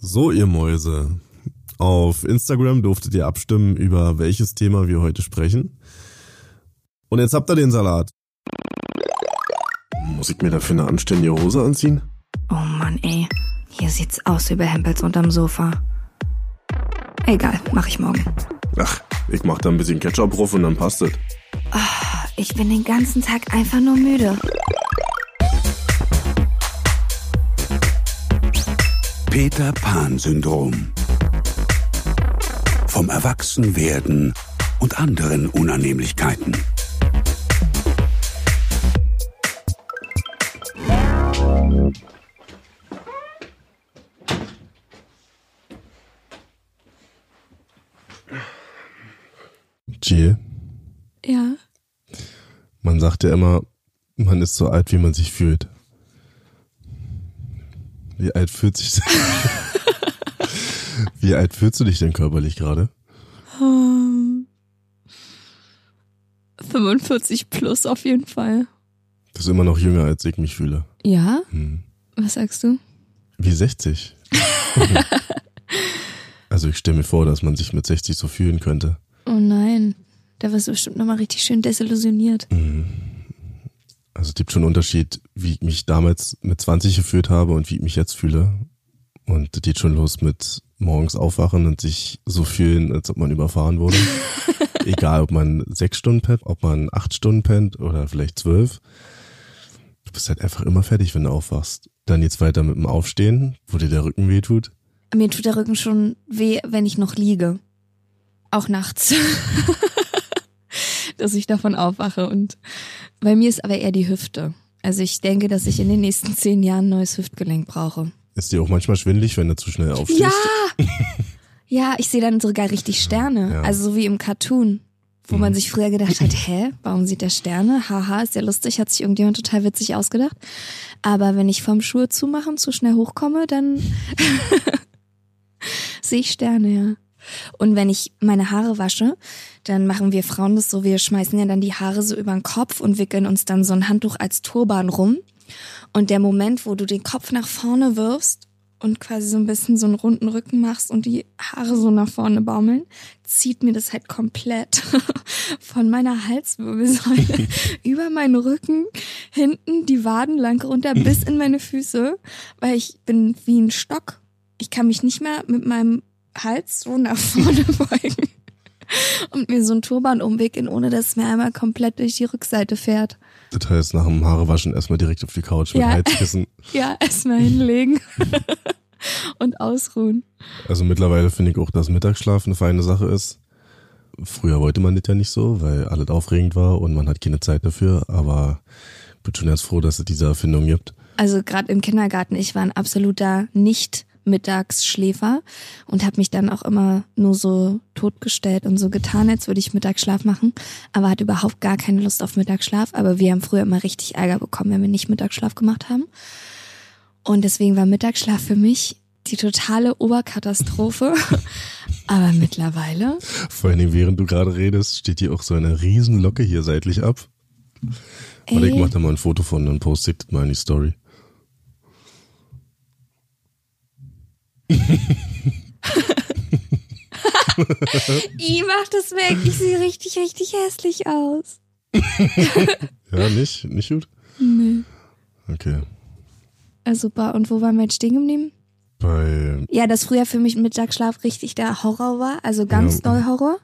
So, ihr Mäuse. Auf Instagram durftet ihr abstimmen, über welches Thema wir heute sprechen. Und jetzt habt ihr den Salat. Muss ich mir dafür eine anständige Hose anziehen? Oh Mann, ey. Hier sieht's aus wie bei Hempels unterm Sofa. Egal, mach ich morgen. Ach, ich mach da ein bisschen Ketchup drauf und dann passt es. Ich bin den ganzen Tag einfach nur müde. Peter Pan-Syndrom. Vom Erwachsenwerden und anderen Unannehmlichkeiten. Jill, Ja. man sagt ja immer, man ist so alt, wie man sich fühlt. Wie alt fühlt sich Wie alt fühlst du dich denn körperlich gerade? 45 plus auf jeden Fall. Das ist immer noch jünger, als ich mich fühle. Ja? Hm. Was sagst du? Wie 60. also ich stelle mir vor, dass man sich mit 60 so fühlen könnte. Oh nein. Da wirst du bestimmt nochmal richtig schön desillusioniert. Also es gibt schon einen Unterschied, wie ich mich damals mit 20 gefühlt habe und wie ich mich jetzt fühle. Und das geht schon los mit morgens aufwachen und sich so fühlen, als ob man überfahren wurde. Egal, ob man sechs Stunden pennt, ob man acht Stunden pennt oder vielleicht zwölf. Du bist halt einfach immer fertig, wenn du aufwachst. Dann geht's weiter mit dem Aufstehen, wo dir der Rücken weh tut. Mir tut der Rücken schon weh, wenn ich noch liege. Auch nachts. dass ich davon aufwache. Und bei mir ist aber eher die Hüfte. Also ich denke, dass ich in den nächsten zehn Jahren ein neues Hüftgelenk brauche. Ist dir auch manchmal schwindelig, wenn du zu schnell aufstehst? Ja! ja, ich sehe dann sogar richtig Sterne. Ja. Also so wie im Cartoon. Wo man sich früher gedacht hat, hä, warum sieht der Sterne? Haha, ist ja lustig, hat sich irgendjemand total witzig ausgedacht. Aber wenn ich vom Schuhe zumachen zu schnell hochkomme, dann sehe ich Sterne, ja. Und wenn ich meine Haare wasche, dann machen wir Frauen das so, wir schmeißen ja dann die Haare so über den Kopf und wickeln uns dann so ein Handtuch als Turban rum. Und der Moment, wo du den Kopf nach vorne wirfst und quasi so ein bisschen so einen runden Rücken machst und die Haare so nach vorne baumeln, zieht mir das halt komplett von meiner Halswirbelsäule über meinen Rücken, hinten die Waden lang runter bis in meine Füße, weil ich bin wie ein Stock. Ich kann mich nicht mehr mit meinem Hals so nach vorne beugen und mir so einen Turban umwickeln, ohne dass es mir einmal komplett durch die Rückseite fährt. Das heißt, nach dem Haarewaschen erstmal direkt auf die Couch mit Ja. Heizkissen. Ja, erstmal hinlegen und ausruhen. Also mittlerweile finde ich auch, dass Mittagsschlaf eine feine Sache ist. Früher wollte man das ja nicht so, weil alles aufregend war und man hat keine Zeit dafür. Aber ich bin schon erst froh, dass es diese Erfindung gibt. Also gerade im Kindergarten, ich war ein absoluter nicht Mittagsschläfer und habe mich dann auch immer nur so totgestellt und so getan, als würde ich Mittagsschlaf machen, aber hatte überhaupt gar keine Lust auf Mittagsschlaf. Aber wir haben früher immer richtig Ärger bekommen, wenn wir nicht Mittagsschlaf gemacht haben. Und deswegen war Mittagsschlaf für mich die totale Oberkatastrophe. aber mittlerweile, Vor Dingen, während du gerade redest, steht hier auch so eine riesen Locke hier seitlich ab. Warte, ich ey, mach da mal ein Foto von und poste das mal in die Story. I mach das weg, ich sehe richtig, richtig hässlich aus. Ja, nicht? Nicht gut? Nee. Okay. Also super. Und wo waren wir jetzt stehen geblieben? Bei, Ja, dass früher für mich Mittagsschlaf richtig der Horror war, also ganz Ja. doll Horror.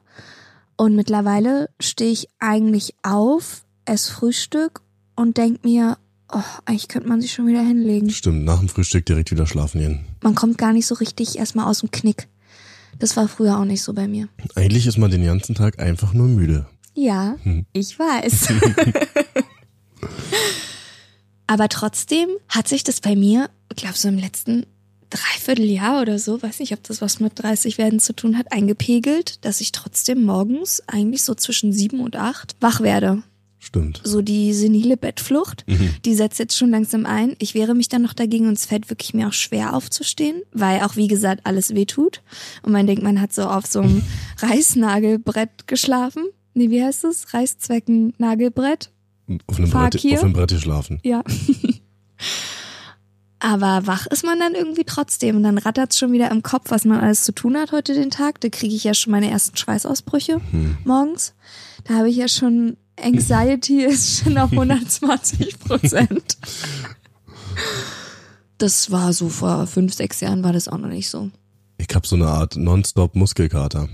Und mittlerweile stehe ich eigentlich auf, esse Frühstück und denk mir, oh, eigentlich könnte man sich schon wieder hinlegen. stimmt, nach dem Frühstück direkt wieder schlafen gehen. Man kommt gar nicht so richtig erstmal aus dem Knick. Das war früher auch nicht so bei mir. Eigentlich ist man den ganzen Tag einfach nur müde. Ja, ich weiß. Aber trotzdem hat sich das bei mir, ich glaube so im letzten Dreivierteljahr oder so, weiß nicht, ob das was mit 30 werden zu tun hat, eingepegelt, dass ich trotzdem morgens eigentlich so zwischen sieben und acht wach werde. Stimmt. So die senile Bettflucht, die setzt jetzt schon langsam ein. Ich wehre mich dann noch dagegen und es fällt wirklich mir auch schwer aufzustehen, weil auch wie gesagt alles wehtut. Und man denkt, man hat so auf so einem Reißnagelbrett geschlafen. Nee, wie heißt es? Reißzwecken-Nagelbrett. Auf einem, Brett, auf einem Brett schlafen. Ja. Aber wach ist man dann irgendwie trotzdem. Und dann rattert's schon wieder im Kopf, was man alles zu tun hat heute den Tag. Da kriege ich ja schon meine ersten Schweißausbrüche morgens. Da habe ich ja schon Anxiety ist schon auf 120 Prozent. Das war so vor fünf, sechs Jahren war das auch noch nicht so. Ich habe so eine Art Nonstop-Muskelkater.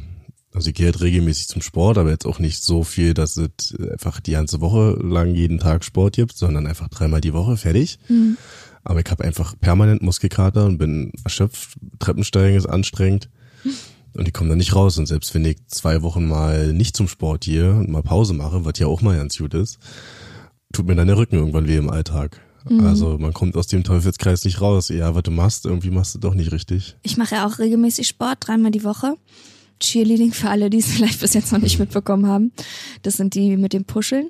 Also ich gehe halt regelmäßig zum Sport, aber jetzt auch nicht so viel, dass es einfach die ganze Woche lang jeden Tag Sport gibt, sondern einfach dreimal die Woche fertig. Aber ich habe einfach permanent Muskelkater und bin erschöpft. Treppensteigen ist anstrengend. Und ich komme da nicht raus. Und selbst wenn ich zwei Wochen mal nicht zum Sport gehe und mal Pause mache, was ja auch mal ganz gut ist, tut mir dann der Rücken irgendwann weh im Alltag. Also man kommt aus dem Teufelskreis nicht raus. Ja, was du machst, irgendwie machst du doch nicht richtig. Ich mache ja auch regelmäßig Sport, dreimal die Woche. Cheerleading für alle, die es vielleicht bis jetzt noch nicht mitbekommen haben. Das sind die mit dem Puscheln.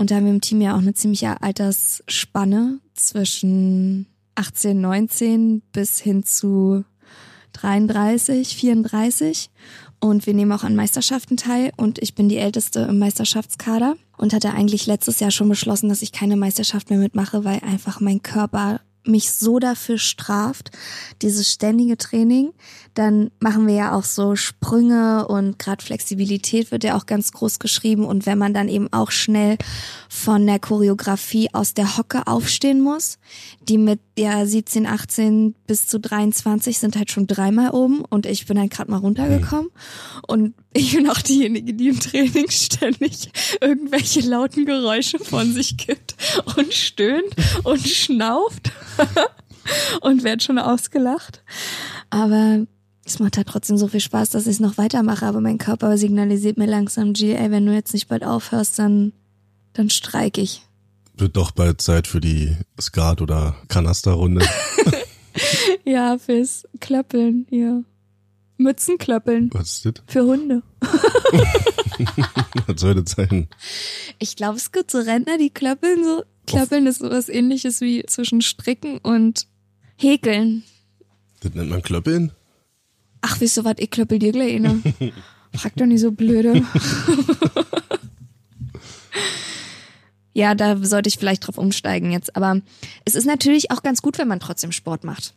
Und da haben wir im Team ja auch eine ziemliche Altersspanne zwischen 18, 19 bis hin zu 33, 34. Und wir nehmen auch an Meisterschaften teil. Und ich bin die Älteste im Meisterschaftskader und hatte eigentlich letztes Jahr schon beschlossen, dass ich keine Meisterschaft mehr mitmache, weil einfach mein Körper mich so dafür straft, dieses ständige Training. Dann machen wir ja auch so Sprünge und gerade Flexibilität wird ja auch ganz groß geschrieben. Und wenn man dann eben auch schnell von der Choreografie aus der Hocke aufstehen muss, die mit ja 17, 18 bis zu 23 sind halt schon dreimal oben und ich bin halt gerade mal runtergekommen. Und ich bin auch diejenige, die im Training ständig irgendwelche lauten Geräusche von sich gibt und stöhnt und schnauft und werd schon ausgelacht. Aber es macht halt trotzdem so viel Spaß, dass ich es noch weitermache. Aber mein Körper signalisiert mir langsam, G, ey, wenn du jetzt nicht bald aufhörst, dann, dann streik ich. Wird doch bald Zeit für die Skat- oder Kanasterrunde. Ja, fürs Klöppeln, ja. Mützenklöppeln. Was ist das? Für Hunde. Was soll das sein? Ich glaube, es gibt so Rentner, die klöppeln so. Klöppeln ist sowas ähnliches wie zwischen Stricken und Häkeln. Das nennt man Klöppeln? Ach, wisst ihr was, ich klöppel dir gleich eine. Frag doch nicht so blöde. ja, da sollte ich vielleicht drauf umsteigen jetzt. Aber es ist natürlich auch ganz gut, wenn man trotzdem Sport macht.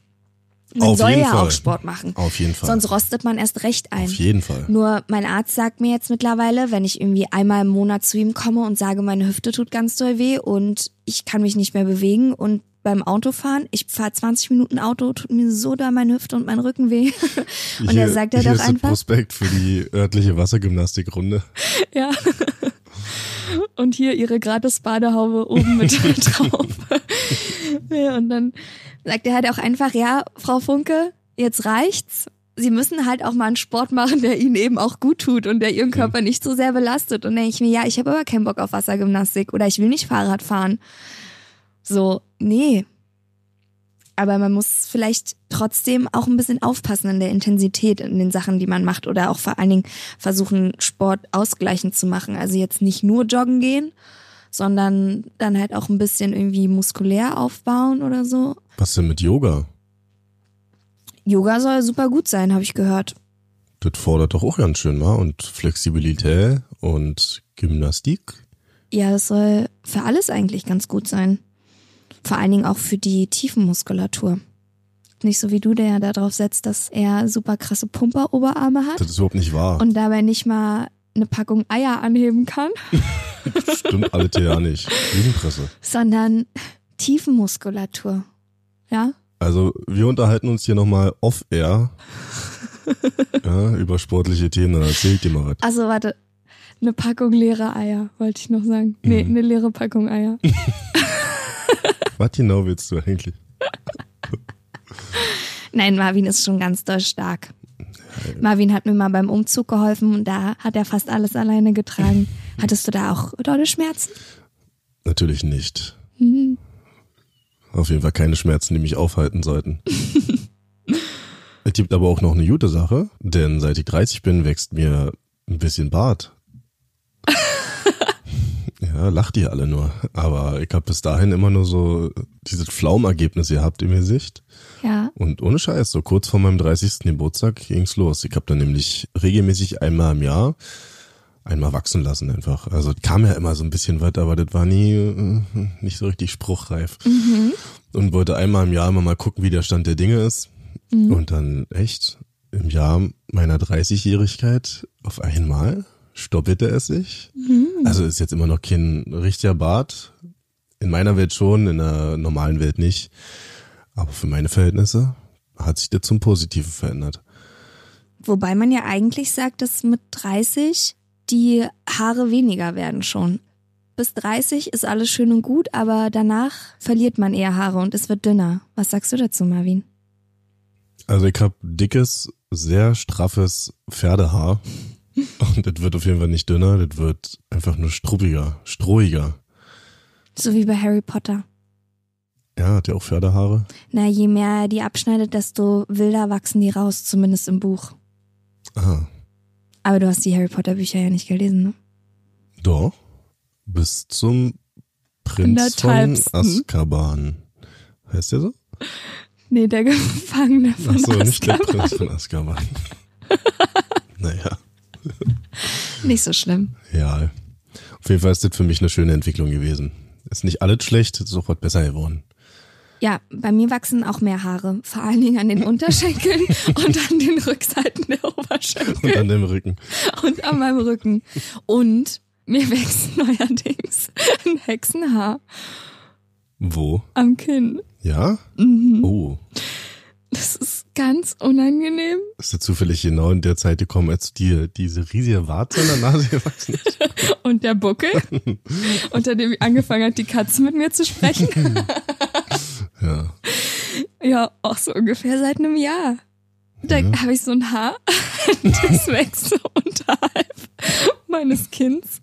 Man Auf soll ja Fall. auch Sport machen. Auf jeden Fall. Sonst rostet man erst recht ein. Auf jeden Fall. Nur mein Arzt sagt mir jetzt mittlerweile, wenn ich irgendwie einmal im Monat zu ihm komme und sage, meine Hüfte tut ganz doll weh und ich kann mich nicht mehr bewegen und beim Autofahren, ich fahre 20 Minuten Auto, tut mir so doll meine Hüfte und mein Rücken weh. Und Hier- er sagt er doch einfach, Prospekt für die örtliche Wassergymnastikrunde. ja. Und hier ihre gratis Badehaube oben mit drauf. Ja, und dann sagt er halt auch einfach, ja, Frau Funke, jetzt reicht's. Sie müssen halt auch mal einen Sport machen, der ihnen eben auch gut tut und der ihren Körper nicht so sehr belastet. Und dann denke ich mir, ja, ich habe aber keinen Bock auf Wassergymnastik oder ich will nicht Fahrrad fahren. So, nee. Aber man muss vielleicht trotzdem auch ein bisschen aufpassen in der Intensität in den Sachen, die man macht oder auch vor allen Dingen versuchen, Sport ausgleichend zu machen. Also jetzt nicht nur joggen gehen, sondern dann halt auch ein bisschen irgendwie muskulär aufbauen oder so. Was denn mit Yoga? Yoga soll super gut sein, habe ich gehört. Das fordert doch auch ganz schön, wa? Und Flexibilität und Gymnastik. Ja, das soll für alles eigentlich ganz gut sein. Vor allen Dingen auch für die Tiefenmuskulatur. Nicht so wie du, der ja darauf setzt, dass er super krasse Pumperoberarme hat Das ist überhaupt nicht wahr. und dabei nicht mal eine Packung Eier anheben kann, Stimmt alles ja nicht. Lügenpresse. sondern Tiefenmuskulatur. Ja? Also wir unterhalten uns hier nochmal off-air ja, über sportliche Themen. Dann erzähl ich dir mal was. Also warte, eine Packung leere Eier, wollte ich noch sagen. Nee, eine leere Packung Eier. Was genau willst du eigentlich? Nein, Marvin ist schon ganz doll stark. Marvin hat mir mal beim Umzug geholfen und da hat er fast alles alleine getragen. Hattest du da auch dolle Schmerzen? Natürlich nicht. Auf jeden Fall keine Schmerzen, die mich aufhalten sollten. es gibt aber auch noch eine gute Sache, denn seit ich 30 bin, wächst mir ein bisschen Bart. ja, lacht ihr alle nur. Aber ich habe bis dahin immer nur so dieses Pflaumergebnis gehabt im Gesicht. Ja. Und ohne Scheiß, so kurz vor meinem 30. Geburtstag ging's los. Ich habe dann nämlich regelmäßig einmal im Jahr einmal wachsen lassen einfach. Also kam ja immer so ein bisschen was, aber das war nie äh, nicht so richtig spruchreif. Und wollte einmal im Jahr immer mal gucken, wie der Stand der Dinge ist. Und dann echt im Jahr meiner 30-Jährigkeit auf einmal stoppelte es sich. Also ist jetzt immer noch kein richtiger Bart. In meiner Welt schon, in der normalen Welt nicht. Aber für meine Verhältnisse hat sich das zum Positiven verändert. Wobei man ja eigentlich sagt, dass mit 30 die Haare weniger werden schon. Bis 30 ist alles schön und gut, aber danach verliert man eher Haare und es wird dünner. Was sagst du dazu, Marvin? Also ich habe dickes, sehr straffes Pferdehaar. Und das wird auf jeden Fall nicht dünner, das wird einfach nur struppiger, strohiger. So wie bei Harry Potter. Ja, hat ja auch Pferdehaare. Na, je mehr er die abschneidet, desto wilder wachsen die raus, zumindest im Buch. Ah, Aber du hast die Harry Potter Bücher ja nicht gelesen, ne? doch. Bis zum Prinz von. Azkaban. Heißt der so? Nee, der Gefangene von Ach so, nicht der Azkaban. Prinz von Azkaban. naja, Nicht so schlimm. ja. Auf jeden Fall ist das für mich eine schöne Entwicklung gewesen. Ist nicht alles schlecht, ist sofort besser geworden. Ja, bei mir wachsen auch mehr Haare. Vor allen Dingen an den Unterschenkeln und an den Rückseiten der Oberschenkel. Und an dem Rücken. und an meinem Rücken. Und mir wächst neuerdings ein Hexenhaar Wo? am Kinn. Ja? Mhm. Oh. Das ist ganz unangenehm. Ist ja zufällig genau in der Zeit gekommen, als dir diese riesige Warze in der Nase gewachsen ist? Und der Buckel, unter dem angefangen hat, die Katze mit mir zu sprechen. Ja. Ja, auch so ungefähr seit einem Jahr. Da habe ich so ein Haar, das wächst so unterhalb meines Kinns.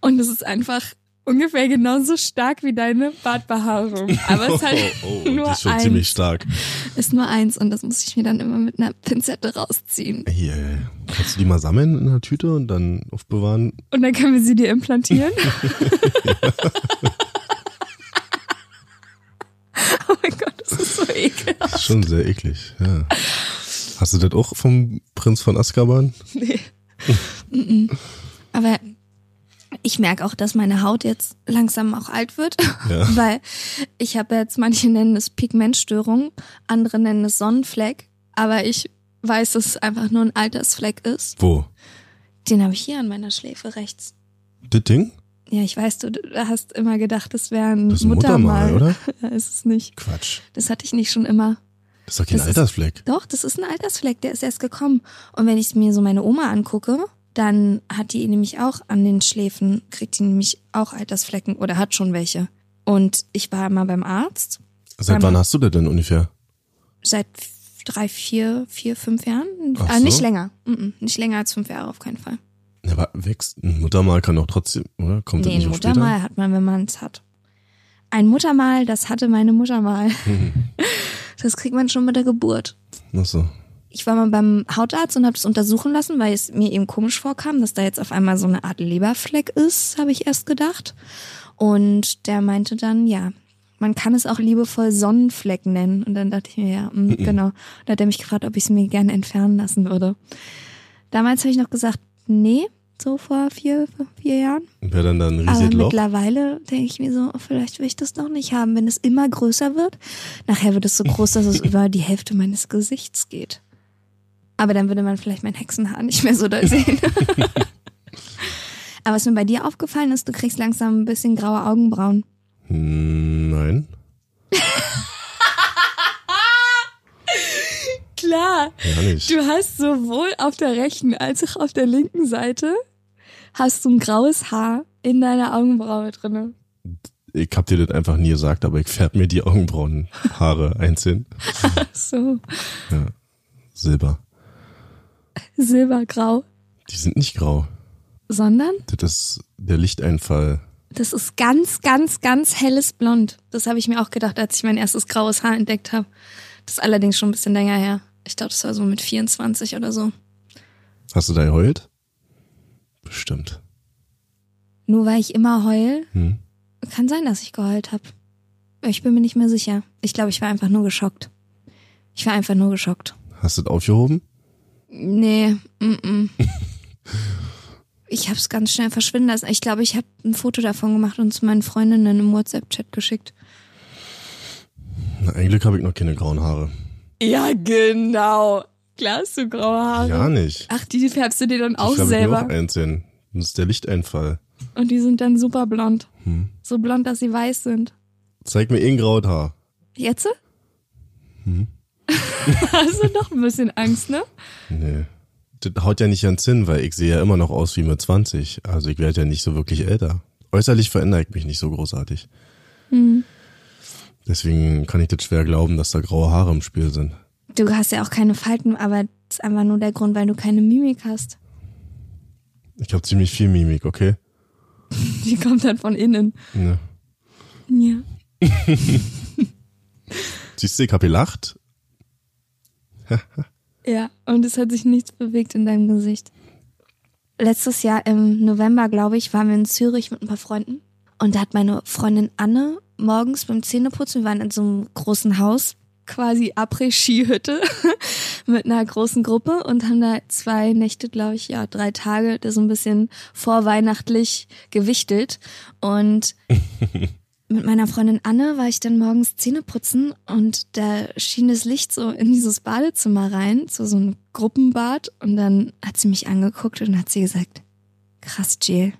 Und es ist einfach ungefähr genauso stark wie deine Bartbehaarung. Aber es ist halt oh, oh, nur die ist schon eins. ziemlich stark. Ist nur eins und das muss ich mir dann immer mit einer Pinzette rausziehen. Hier, kannst du die mal sammeln in einer Tüte und dann aufbewahren? Und dann können wir sie dir implantieren. oh mein Gott, das ist so. Das ist schon sehr eklig, ja. Hast du das auch vom Prinz von Azkaban? Nee. Aber ich merke auch, dass meine Haut jetzt langsam auch alt wird, Ja. weil ich habe jetzt, manche nennen es Pigmentstörung, andere nennen es Sonnenfleck, aber ich weiß, dass es einfach nur ein Altersfleck ist. Wo? Den habe ich hier an meiner Schläfe rechts. Das Ding? Ja, ich weiß, du, du hast immer gedacht, das wäre ein Das ist ein Muttermal. Muttermal, oder? Ja, ist es nicht. Quatsch. Das hatte ich nicht schon immer. Das ist doch kein Das ist- Altersfleck. Doch, das ist ein Altersfleck, der ist erst gekommen. Und wenn ich mir so meine Oma angucke, dann hat die nämlich auch an den Schläfen, kriegt die nämlich auch Altersflecken oder hat schon welche. Und ich war mal beim Arzt Seit Beim- wann hast du das denn ungefähr? seit drei, vier, vier, fünf Jahren. Ach Ah, nicht so. länger. Mm-mm, nicht länger als fünf Jahre auf keinen Fall. Ja, aber wächst ein Muttermal kann doch trotzdem, oder? Kommt das Nee, nicht ein auch später? Muttermal hat man, wenn man es hat. Ein Muttermal, das hatte meine Mutter mal. Das kriegt man schon mit der Geburt. Ach so. Ich war mal beim Hautarzt und habe das untersuchen lassen, weil es mir eben komisch vorkam, dass da jetzt auf einmal so eine Art Leberfleck ist, habe ich erst gedacht. Und der meinte dann, ja, man kann es auch liebevoll Sonnenfleck nennen. Und dann dachte ich mir, ja, mm, genau. Da hat er mich gefragt, ob ich es mir gerne entfernen lassen würde. Damals habe ich noch gesagt, nee, so vor vier, vier Jahren. Wäre dann da ein Aber Loch? mittlerweile denke ich mir so, vielleicht will ich das doch nicht haben. Wenn es immer größer wird, nachher wird es so groß, dass es über die Hälfte meines Gesichts geht. Aber dann würde man vielleicht mein Hexenhaar nicht mehr so doll sehen. Aber was mir bei dir aufgefallen ist, du kriegst langsam ein bisschen graue Augenbrauen. Hm, Nein. Klar, Ja nicht. du hast sowohl auf der rechten als auch auf der linken Seite hast du ein graues Haar in deiner Augenbraue drinne. Ich hab dir das einfach nie gesagt, aber ich färb mir die Augenbrauenhaare einzeln. So, Silber. silbergrau. Die sind nicht grau. Sondern Das ist der Lichteinfall. Das ist ganz, ganz, ganz helles Blond. Das habe ich mir auch gedacht, als ich mein erstes graues Haar entdeckt habe. Das ist allerdings schon ein bisschen länger her. Ich glaube, das war so mit 24 oder so. Hast du da geheult? Bestimmt. Nur weil ich immer heul, Hm. kann sein, dass ich geheult habe. Ich bin mir nicht mehr sicher. Ich glaube, ich war einfach nur geschockt. Ich war einfach nur geschockt. Hast du das aufgehoben? Nee, mm -mm. ich habe es ganz schnell verschwinden lassen. Ich glaube, ich habe ein Foto davon gemacht und zu meinen Freundinnen im WhatsApp-Chat geschickt. Na, ein Glück habe ich noch keine grauen Haare. Ja, genau. Klar hast du graue Haare. Ja, nicht. Ach, die färbst du dir dann auch ich selber. auch einzeln. Das ist der Lichteinfall. Und die sind dann super blond. Hm. So blond, dass sie weiß sind. Zeig mir eh ein graues Haar. Jetzt? Hm. Hast du doch ein bisschen Angst, ne? Nee. Das haut ja nicht ans Sinn, weil ich sehe ja immer noch aus wie mit 20. Also ich werde ja nicht so wirklich älter. Äußerlich verändere ich mich nicht so großartig. Hm. Deswegen kann ich das schwer glauben, dass da graue Haare im Spiel sind. Du hast ja auch keine Falten, aber das ist einfach nur der Grund, weil du keine Mimik hast. Ich habe ziemlich viel Mimik, okay? Die kommt dann von innen. Ne. Ja. Siehst du, ich hab gelacht. Ja, und es hat sich nichts bewegt in deinem Gesicht. Letztes Jahr im November, glaube ich, waren wir in Zürich mit ein paar Freunden. Und da hat meine Freundin Anne morgens beim Zähneputzen, wir waren in so einem großen Haus, quasi Après-Ski-Hütte mit einer großen Gruppe und haben da zwei Nächte, glaube ich, ja, drei Tage, da so ein bisschen vorweihnachtlich gewichtelt. Und mit meiner Freundin Anne war ich dann morgens Zähne putzen und da schien das Licht so in dieses Badezimmer rein, zu so einem Gruppenbad. Und dann hat sie mich angeguckt und hat sie gesagt, krass, Jill,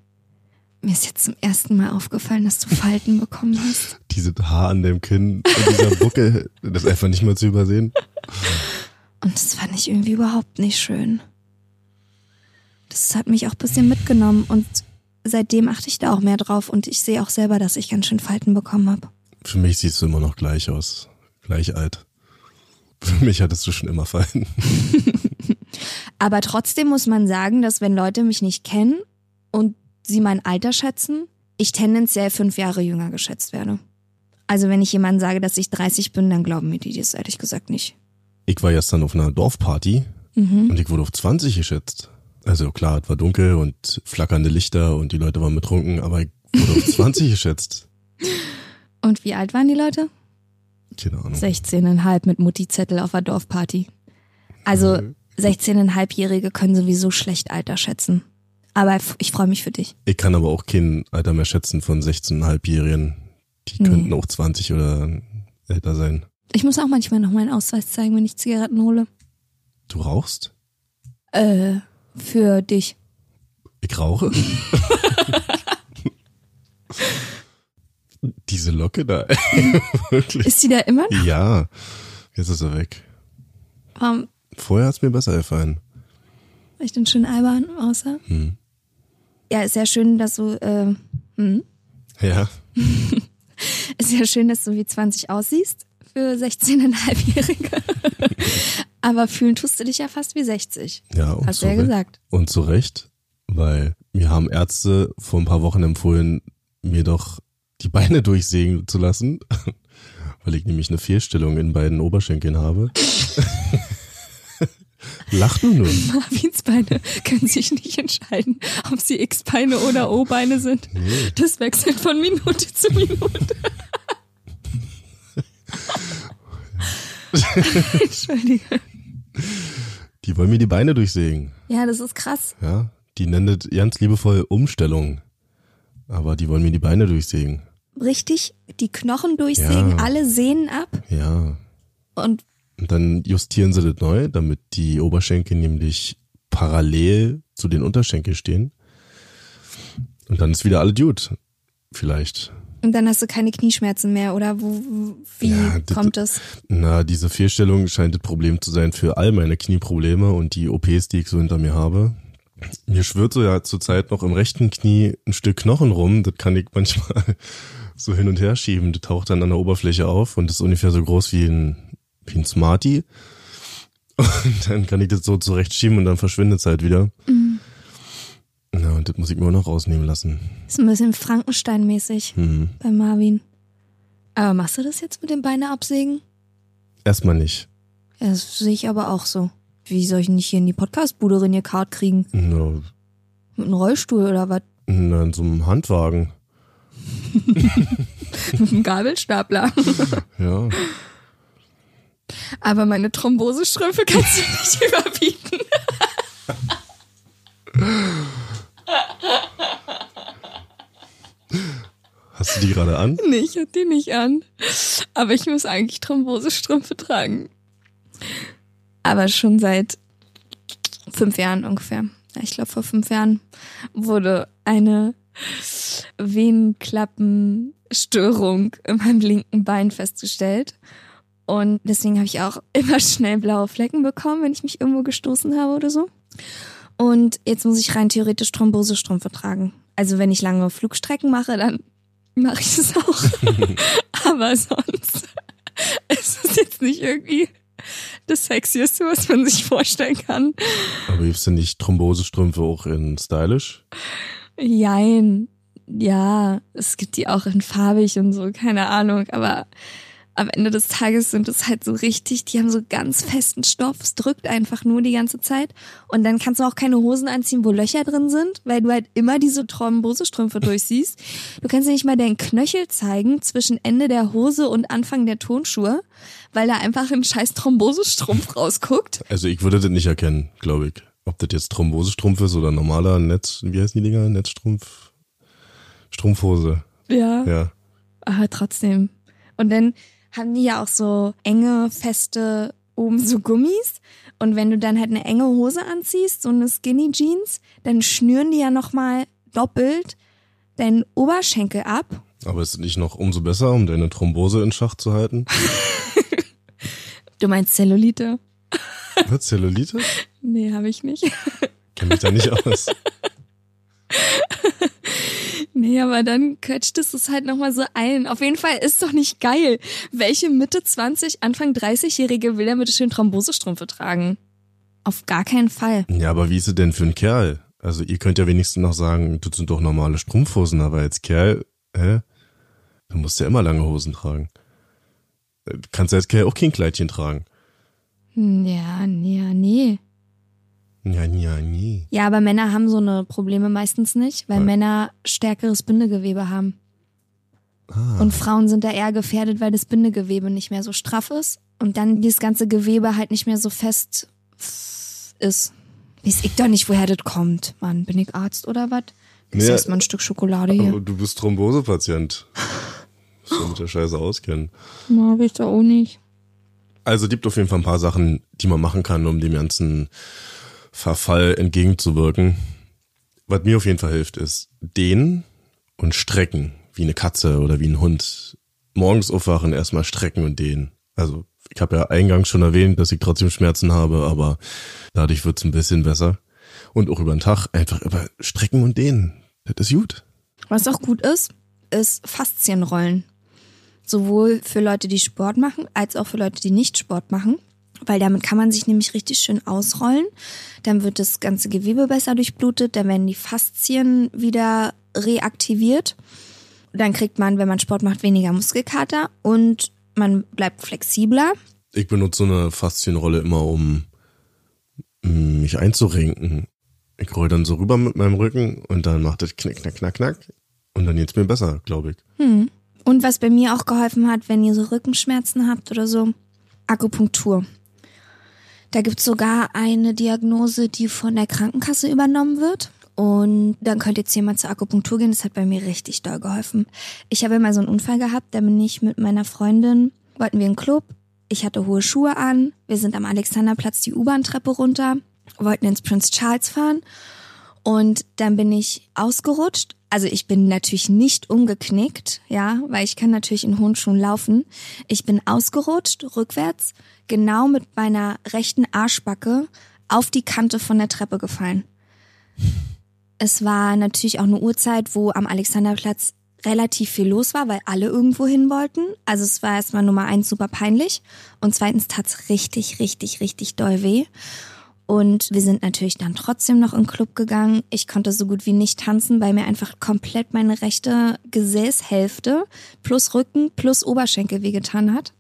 mir ist jetzt zum ersten Mal aufgefallen, dass du Falten bekommen hast. Diese Haar an dem Kinn und dieser Buckel, das ist einfach nicht mehr zu übersehen. Und das fand ich irgendwie überhaupt nicht schön. Das hat mich auch ein bisschen mitgenommen und seitdem achte ich da auch mehr drauf und ich sehe auch selber, dass ich ganz schön Falten bekommen habe. Für mich siehst du immer noch gleich aus. Gleich alt. Für mich hattest du schon immer Falten. Aber trotzdem muss man sagen, dass wenn Leute mich nicht kennen und sie mein Alter schätzen, ich tendenziell fünf Jahre jünger geschätzt werde. Also wenn ich jemandem sage, dass ich 30 bin, dann glauben mir die das ehrlich gesagt nicht. Ich war gestern auf einer Dorfparty und ich wurde auf 20 geschätzt. Also klar, es war dunkel und flackernde Lichter und die Leute waren betrunken, aber ich wurde auf 20 geschätzt. Und wie alt waren die Leute? Keine Ahnung. 16,5 mit Mutti-Zettel auf der Dorfparty. Also 16,5-Jährige können sowieso schlecht Alter schätzen. Aber ich freue mich für dich. Ich kann aber auch kein Alter mehr schätzen von 16,5-Jährigen. Die Nee. könnten auch 20 oder älter sein. Ich muss auch manchmal noch meinen Ausweis zeigen, wenn ich Zigaretten hole. Du rauchst? Äh, für dich. Ich rauche? Diese Locke da, wirklich. Ist die da immer noch? Ja, jetzt ist er weg. Warum? Vorher hat's mir besser gefallen. Weil ich dann schön albern aussah? Hm. Ja, ist ja schön, dass du, äh, hm? Ja, Ist ja schön, dass du wie 20 aussiehst für 16,5-Jährige. Aber fühlen tust du dich ja fast wie 60. ja. Und Hast du ja gesagt. Und zu Recht, weil mir haben Ärzte vor ein paar Wochen empfohlen, mir doch die Beine durchsägen zu lassen, weil ich nämlich eine Fehlstellung in beiden Oberschenkeln habe. Lach du nur. Marvins Beine können sich nicht entscheiden, ob sie X-Beine oder O-Beine sind. Das wechselt von Minute zu Minute. Entschuldige. Die wollen mir die Beine durchsägen. Ja, das ist krass. Ja, die nennen das ganz liebevoll Umstellung. Aber die wollen mir die Beine durchsägen. Richtig, die Knochen durchsägen, Ja. alle Sehnen ab Ja. und Und dann justieren sie das neu, damit die Oberschenkel nämlich parallel zu den Unterschenkeln stehen. Und dann ist wieder alle gut. Vielleicht. Und dann hast du keine Knieschmerzen mehr, oder wo, wie Ja, das- kommt es? Na, diese Fehlstellung scheint das Problem zu sein für all meine Knieprobleme und die OPs, die ich so hinter mir habe. Mir schwirrt so ja zurzeit noch im rechten Knie ein Stück Knochen rum. Das kann ich manchmal so hin und her schieben. Das taucht dann an der Oberfläche auf und ist ungefähr so groß wie ein, wie ein Smartie. Und dann kann ich das so zurechtschieben und dann verschwindet es halt wieder. Ja, das muss ich mir auch noch rausnehmen lassen. Ist ein bisschen Frankenstein-mäßig Hm. bei Marvin. Aber machst du das jetzt mit dem Beine absägen? Erstmal nicht. Ja, das sehe ich aber auch so. Wie soll ich denn nicht hier in die Podcastbude Card kriegen? Na, Mit einem Rollstuhl oder was? na, in so einem Handwagen. Mit einem Gabelstapler. Ja. Aber meine Thrombosestrümpfe kannst du nicht überbieten. Hast du die gerade an? Nee, ich hab die nicht an. Aber ich muss eigentlich Thrombosestrümpfe tragen. Aber schon seit fünf Jahren ungefähr. Ich glaube, vor fünf Jahren wurde eine Venenklappenstörung in meinem linken Bein festgestellt. Und deswegen habe ich auch immer schnell blaue Flecken bekommen, wenn ich mich irgendwo gestoßen habe oder so. Und jetzt muss ich rein theoretisch Thrombosestrümpfe tragen. Also wenn ich lange Flugstrecken mache, dann mache ich es auch. Aber sonst ist es jetzt nicht irgendwie das Sexieste, was man sich vorstellen kann. Aber gibt's denn nicht Thrombosestrümpfe auch in stylisch? Jein. Ja, es gibt die auch in farbig und so, keine Ahnung. Aber am Ende des Tages sind es halt so richtig, die haben so ganz festen Stoff, es drückt einfach nur die ganze Zeit. Und dann kannst du auch keine Hosen anziehen, wo Löcher drin sind, weil du halt immer diese Thrombosestrümpfe durchsiehst. Du kannst ja nicht mal deinen Knöchel zeigen zwischen Ende der Hose und Anfang der Tonschuhe, weil da einfach ein scheiß Thrombosestrumpf rausguckt. Also ich würde das nicht erkennen, glaube ich. Ob das jetzt Thrombosestrumpf ist oder normaler Netz, wie heißen die Dinger? Netzstrumpf? Strumpfhose. Ja. Ja. Aber trotzdem. Und dann haben die ja auch so enge, feste, oben so Gummis. Und wenn du dann halt eine enge Hose anziehst, so eine Skinny Jeans, dann schnüren die ja nochmal doppelt deinen Oberschenkel ab. Aber ist es nicht noch umso besser, um deine Thrombose in Schach zu halten? Du meinst Zellulite? Was, Zellulite? Nee, habe ich nicht. Kenn mich da nicht aus. Nee, aber dann quetscht es halt nochmal so ein. Auf jeden Fall ist doch nicht geil. Welche Mitte 20, Anfang 30-Jährige will denn bitte schön Thrombosestrümpfe tragen? Auf gar keinen Fall. Ja, aber wie ist es denn für einen Kerl? Also ihr könnt ja wenigstens noch sagen, das sind doch normale Strumpfhosen, aber als Kerl, hä? Du musst ja immer lange Hosen tragen. Du kannst ja als Kerl auch kein Kleidchen tragen. Ja, ja, nee. Ja, ja, nie. Ja, aber Männer haben so eine Probleme meistens nicht, weil Ja. Männer stärkeres Bindegewebe haben. Ah. Und Frauen sind da eher gefährdet, weil das Bindegewebe nicht mehr so straff ist und dann dieses ganze Gewebe halt nicht mehr so fest ist. Weiß ich doch nicht, woher das kommt. Mann, bin ich Arzt oder was? Ist Nee, erst mal ein Stück Schokolade hier. du bist Thrombosepatient. Musst du mit der Scheiße auskennen. Mag ich da auch nicht. Also gibt auf jeden Fall ein paar Sachen, die man machen kann, um dem ganzen Verfall entgegenzuwirken. Was mir auf jeden Fall hilft, ist dehnen und strecken, wie eine Katze oder wie ein Hund. Morgens aufwachen, erstmal strecken und dehnen. Also ich habe ja eingangs schon erwähnt, dass ich trotzdem Schmerzen habe, aber dadurch wird's ein bisschen besser. Und auch über den Tag einfach über strecken und dehnen. Das ist gut. Was auch gut ist, ist Faszienrollen. Sowohl für Leute, die Sport machen, als auch für Leute, die nicht Sport machen. Weil damit kann man sich nämlich richtig schön ausrollen. Dann wird das ganze Gewebe besser durchblutet, dann werden die Faszien wieder reaktiviert. Dann kriegt man, wenn man Sport macht, weniger Muskelkater und man bleibt flexibler. Ich benutze so eine Faszienrolle immer, um mm, mich einzurenken. Ich roll dann so rüber mit meinem Rücken und dann macht es knack, knack, knack, knack. Und dann geht's mir besser, glaube ich. Und was bei mir auch geholfen hat, wenn ihr so Rückenschmerzen habt oder so, Akupunktur. Da gibt's sogar eine Diagnose, die von der Krankenkasse übernommen wird. Und dann könnt ihr jetzt mal zur Akupunktur gehen. Das hat bei mir richtig doll geholfen. Ich habe mal so einen Unfall gehabt, da bin ich mit meiner Freundin, wollten wir in den Club. Ich hatte hohe Schuhe an. Wir sind am Alexanderplatz die U-Bahn-Treppe runter, wollten ins Prince Charles fahren. Und dann bin ich ausgerutscht. Also ich bin natürlich nicht umgeknickt, ja, weil ich kann natürlich in hohen Schuhen laufen. Ich bin ausgerutscht, rückwärts, genau mit meiner rechten Arschbacke auf die Kante von der Treppe gefallen. Es war natürlich auch eine Uhrzeit, wo am Alexanderplatz relativ viel los war, weil alle irgendwo hin wollten. Also es war erstmal Nummer eins super peinlich und zweitens tat's richtig, richtig, richtig doll weh. Und wir sind natürlich dann trotzdem noch in den Club gegangen. Ich konnte so gut wie nicht tanzen, weil mir einfach komplett meine rechte Gesäßhälfte plus Rücken plus Oberschenkel wehgetan hat.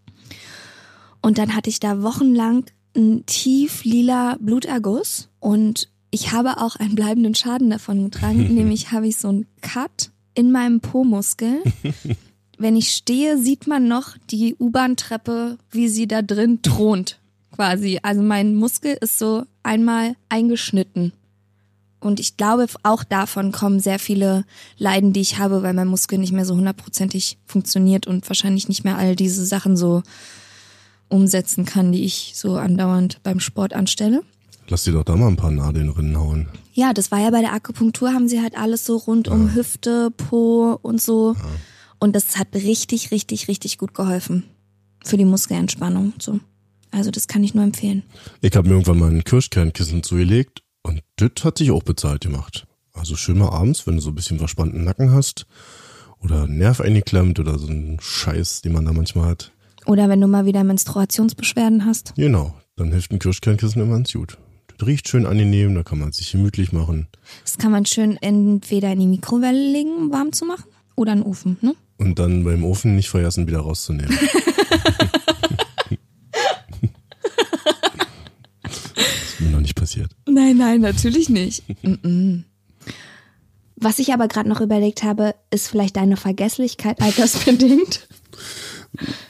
Und dann hatte ich da wochenlang einen tief lila Bluterguss und ich habe auch einen bleibenden Schaden davon getragen, nämlich habe ich so einen Cut in meinem Po-Muskel. Wenn ich stehe, sieht man noch die U-Bahn-Treppe, wie sie da drin thront, quasi. Also mein Muskel ist so einmal eingeschnitten. Und ich glaube, auch davon kommen sehr viele Leiden, die ich habe, weil mein Muskel nicht mehr so hundertprozentig funktioniert und wahrscheinlich nicht mehr all diese Sachen so umsetzen kann, die ich so andauernd beim Sport anstelle. Lass dir doch da mal ein paar Nadeln rinhauen. Ja, das war ja bei der Akupunktur, haben sie halt alles so rund um Ja. Hüfte, Po und so. Und das hat richtig, richtig, richtig gut geholfen. Für die Muskelentspannung so. Also das kann ich nur empfehlen. Ich habe mir irgendwann mal ein Kirschkernkissen zugelegt und das hat sich auch bezahlt gemacht. Also schön mal abends, wenn du so ein bisschen verspannten Nacken hast oder Nerv eingeklemmt oder so einen Scheiß, den man da manchmal hat. Oder wenn du mal wieder Menstruationsbeschwerden hast. Genau, dann hilft ein Kirschkernkissen immer ganz gut. Das riecht schön angenehm, da kann man sich gemütlich machen. Das kann man schön entweder in die Mikrowelle legen, um warm zu machen, oder in den Ofen, ne? Und dann beim Ofen nicht vergessen, wieder rauszunehmen. ist mir noch nicht passiert. Nein, nein, natürlich nicht. Was ich aber gerade noch überlegt habe, ist vielleicht deine Vergesslichkeit altersbedingt.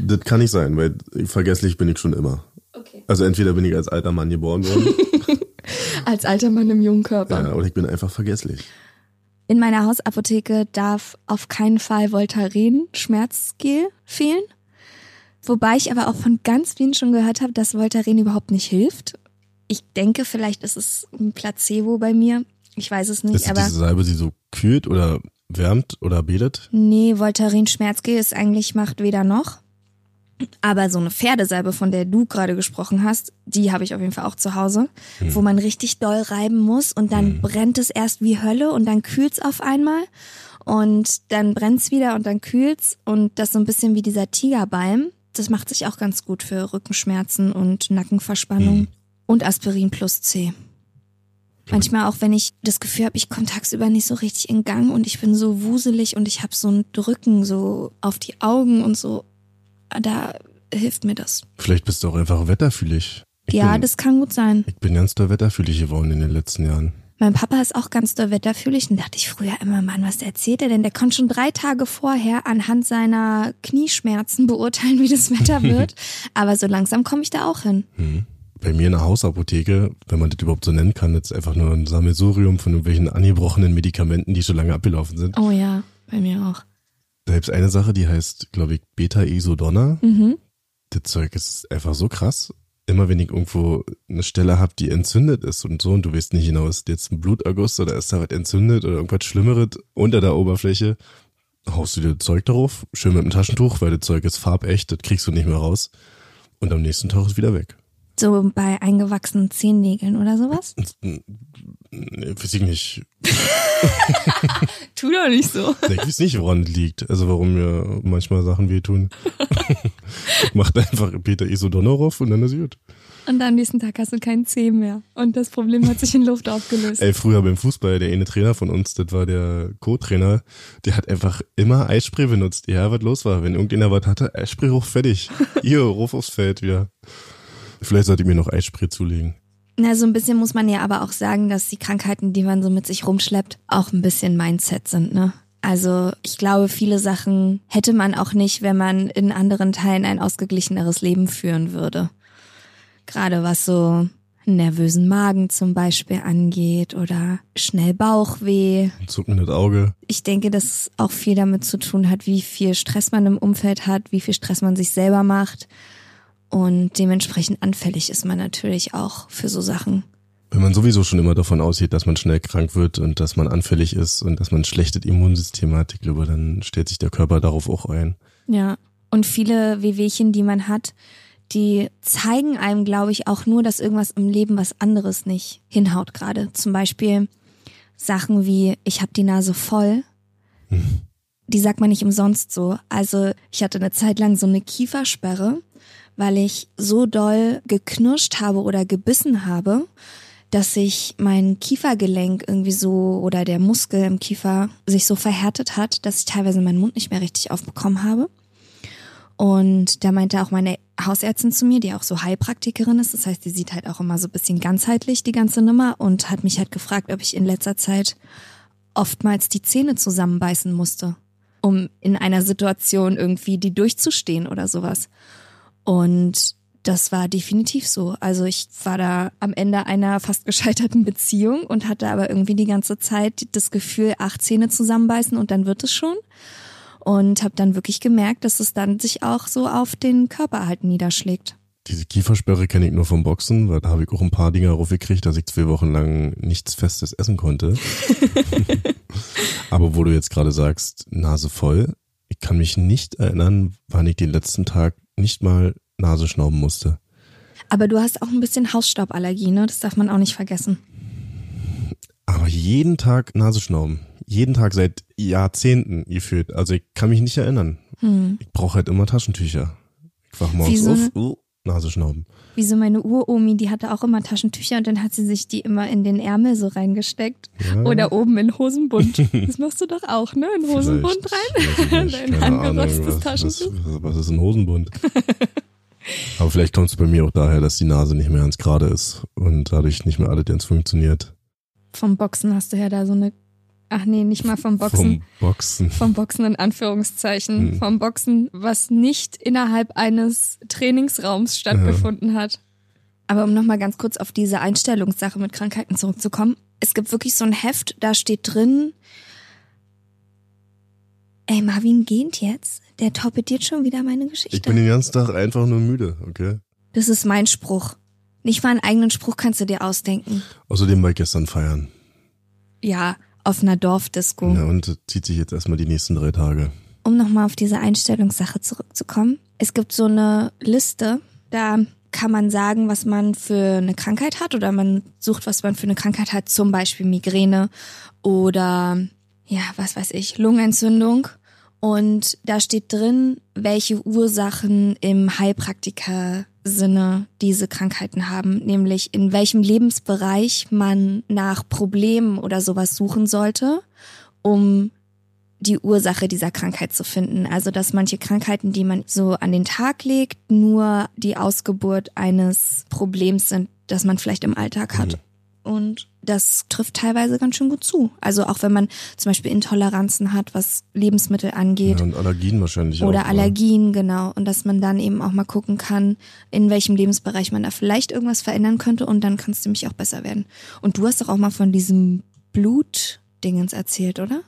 Das kann nicht sein, weil vergesslich bin ich schon immer. Okay. Also entweder bin ich als alter Mann geboren worden Als alter Mann im jungen Körper. ja, oder ich bin einfach vergesslich. In meiner Hausapotheke darf auf keinen Fall Voltaren Schmerzgel fehlen. Wobei ich aber auch von ganz vielen schon gehört habe, dass Voltaren überhaupt nicht hilft. Ich denke, vielleicht ist es ein Placebo bei mir. Ich weiß es nicht, Ist aber diese Salbe, die so kühlt oder wärmt oder betet? nee, Voltaren Schmerzgel ist eigentlich macht weder noch. Aber so eine Pferdesalbe, von der du gerade gesprochen hast, die habe ich auf jeden Fall auch zu Hause, wo man richtig doll reiben muss und dann brennt es erst wie Hölle und dann kühlt's auf einmal und dann brennt's wieder und dann kühlt's und das so ein bisschen wie dieser Tigerbalm. Das macht sich auch ganz gut für Rückenschmerzen und Nackenverspannung und Aspirin plus C. Manchmal auch, wenn ich das Gefühl habe, ich komme tagsüber nicht so richtig in Gang und ich bin so wuselig und ich habe so ein Drücken so auf die Augen und so, da hilft mir das. Vielleicht bist du auch einfach wetterfühlig. Ich ja, bin, das kann gut sein. Ich bin ganz doll wetterfühlig geworden in den letzten Jahren. Mein Papa ist auch ganz doll wetterfühlig und dachte ich früher immer, Mann, was erzählt er denn? Der konnte schon drei Tage vorher anhand seiner Knieschmerzen beurteilen, wie das Wetter wird. Aber so langsam komme ich da auch hin. Bei mir in der Hausapotheke, wenn man das überhaupt so nennen kann, ist einfach nur ein Sammelsurium von irgendwelchen angebrochenen Medikamenten, die schon lange abgelaufen sind. Oh ja, bei mir auch. Da gibt's eine Sache, die heißt, glaube ich, Beta-Isodonna. Mhm. Das Zeug ist einfach so krass. Immer wenn ich irgendwo eine Stelle hab, die entzündet ist und so, und du weißt nicht genau, ist jetzt ein Bluterguss oder ist da was entzündet oder irgendwas Schlimmeres unter der Oberfläche, haust du dir das Zeug darauf, schön mit dem Taschentuch, weil das Zeug ist farbecht, das kriegst du nicht mehr raus. Und am nächsten Tag ist wieder weg. So bei eingewachsenen Zehennägeln oder sowas? Nee, weiß ich nicht. Tu doch nicht so. Ich weiß nicht, woran es liegt. Also warum mir manchmal Sachen wehtun. ich mach da einfach Peter Isodonorow und dann ist gut. Und dann am nächsten Tag hast du keinen Zeh mehr. Und das Problem hat sich in Luft aufgelöst. Ey, früher beim Fußball, der eine Trainer von uns, das war der Co-Trainer, der hat einfach immer Eisspray benutzt. Ja, was los war. Wenn irgendjemand was hatte, Eisspray hoch, fertig. Hier, ruf aufs Feld wieder. Vielleicht sollte ich mir noch Eisspray zulegen. Na, so ein bisschen muss man ja aber auch sagen, dass die Krankheiten, die man so mit sich rumschleppt, auch ein bisschen Mindset sind, ne? Also ich glaube, viele Sachen hätte man auch nicht, wenn man in anderen Teilen ein ausgeglicheneres Leben führen würde. Gerade was so nervösen Magen zum Beispiel angeht oder schnell Bauchweh. Zuckt mir das Auge. Ich denke, dass es auch viel damit zu tun hat, wie viel Stress man im Umfeld hat, wie viel Stress man sich selber macht. Und dementsprechend anfällig ist man natürlich auch für so Sachen. Wenn man sowieso schon immer davon ausgeht, dass man schnell krank wird und dass man anfällig ist und dass man ein schlechtes Immunsystem hat, ich glaube, dann stellt sich der Körper darauf auch ein. Ja. Und viele Wehwehchen, die man hat, die zeigen einem, glaube ich, auch nur, dass irgendwas im Leben was anderes nicht hinhaut gerade. Zum Beispiel Sachen wie, ich habe die Nase voll. Die sagt man nicht umsonst so. Also ich hatte eine Zeit lang so eine Kiefersperre, weil ich so doll geknirscht habe oder gebissen habe, dass sich mein Kiefergelenk irgendwie so oder der Muskel im Kiefer sich so verhärtet hat, dass ich teilweise meinen Mund nicht mehr richtig aufbekommen habe. Und da meinte auch meine Hausärztin zu mir, die auch so Heilpraktikerin ist, das heißt, die sieht halt auch immer so ein bisschen ganzheitlich die ganze Nummer und hat mich halt gefragt, ob ich in letzter Zeit oftmals die Zähne zusammenbeißen musste, um in einer Situation irgendwie die durchzustehen oder sowas. Und das war definitiv so. Also ich war da am Ende einer fast gescheiterten Beziehung und hatte aber irgendwie die ganze Zeit das Gefühl, acht Zähne zusammenbeißen und dann wird es schon. Und habe dann wirklich gemerkt, dass es dann sich auch so auf den Körper halt niederschlägt. Diese Kiefersperre kenne ich nur vom Boxen, weil da habe ich auch ein paar Dinge raufgekriegt, dass ich zwei Wochen lang nichts Festes essen konnte. Aber wo du jetzt gerade sagst, Nase voll, ich kann mich nicht erinnern, wann ich den letzten Tag nicht mal Nase schnauben musste. Aber du hast auch ein bisschen Hausstauballergie, ne? Das darf man auch nicht vergessen. Aber jeden Tag Nase schnauben. Jeden Tag seit Jahrzehnten gefühlt. Also ich kann mich nicht erinnern. Hm. Ich brauche halt immer Taschentücher. Ich wach morgens Wieso? auf, uh, Nase schnauben. Wie so meine Uromi, die hatte auch immer Taschentücher und dann hat sie sich die immer in den Ärmel so reingesteckt. Ja. Oder oben in Hosenbund. Das machst du doch auch, ne? In Hosenbund Vielleicht, rein. nicht, Dein angerotztes Taschentuch. was, was ist ein Hosenbund? Aber vielleicht kommt es bei mir auch daher, dass die Nase nicht mehr ganz gerade ist und dadurch nicht mehr alles ganz funktioniert. Vom Boxen hast du ja da so eine. Ach nee, nicht mal vom Boxen. Vom Boxen. Vom Boxen in Anführungszeichen. Hm. Vom Boxen, was nicht innerhalb eines Trainingsraums stattgefunden hat. Aber um nochmal ganz kurz auf diese Einstellungssache mit Krankheiten zurückzukommen. Es gibt wirklich so ein Heft, da steht drin, ey, Marvin geht jetzt. Der torpediert schon wieder meine Geschichte. Ich bin den ganzen Tag einfach nur müde, okay? das ist mein Spruch. Nicht mal einen eigenen Spruch kannst du dir ausdenken. Außerdem war ich gestern feiern. Ja, auf einer Dorfdisco. Ja, und zieht sich jetzt erstmal die nächsten drei Tage. um nochmal auf diese Einstellungssache zurückzukommen. Es gibt so eine Liste, da kann man sagen, was man für eine Krankheit hat oder man sucht, was man für eine Krankheit hat, zum Beispiel Migräne oder ja, was weiß ich, Lungenentzündung. Und da steht drin, welche Ursachen im Heilpraktiker-Sinne diese Krankheiten haben, nämlich in welchem Lebensbereich man nach Problemen oder sowas suchen sollte, um die Ursache dieser Krankheit zu finden. Also dass manche Krankheiten, die man so an den Tag legt, nur die Ausgeburt eines Problems sind, das man vielleicht im Alltag hat. Und das trifft teilweise ganz schön gut zu. Also auch wenn man zum Beispiel Intoleranzen hat, was Lebensmittel angeht. Ja, und Allergien wahrscheinlich auch. Oder ne? Allergien, genau. Und dass man dann eben auch mal gucken kann, in welchem Lebensbereich man da vielleicht irgendwas verändern könnte und dann kann es nämlich auch besser werden. Und du hast doch auch mal von diesem Blutdingens erzählt, oder?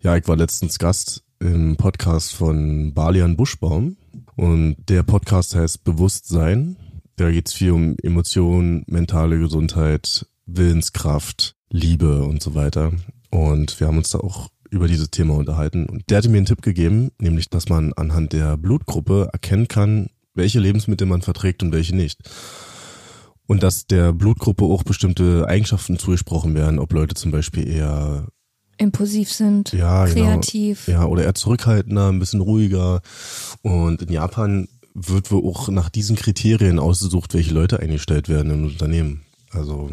Ja, ich war letztens Gast im Podcast von Balian Buschbaum und der Podcast heißt Bewusstsein. Da geht's viel um Emotionen, mentale Gesundheit, Willenskraft, Liebe und so weiter. Und wir haben uns da auch über dieses Thema unterhalten. Und der hatte mir einen Tipp gegeben, nämlich, dass man anhand der Blutgruppe erkennen kann, welche Lebensmittel man verträgt und welche nicht. Und dass der Blutgruppe auch bestimmte Eigenschaften zugesprochen werden, ob Leute zum Beispiel eher Impulsiv sind, ja, kreativ. Genau. Ja, oder eher zurückhaltender, ein bisschen ruhiger. Und in Japan wird wohl auch nach diesen Kriterien ausgesucht, welche Leute eingestellt werden im Unternehmen. Also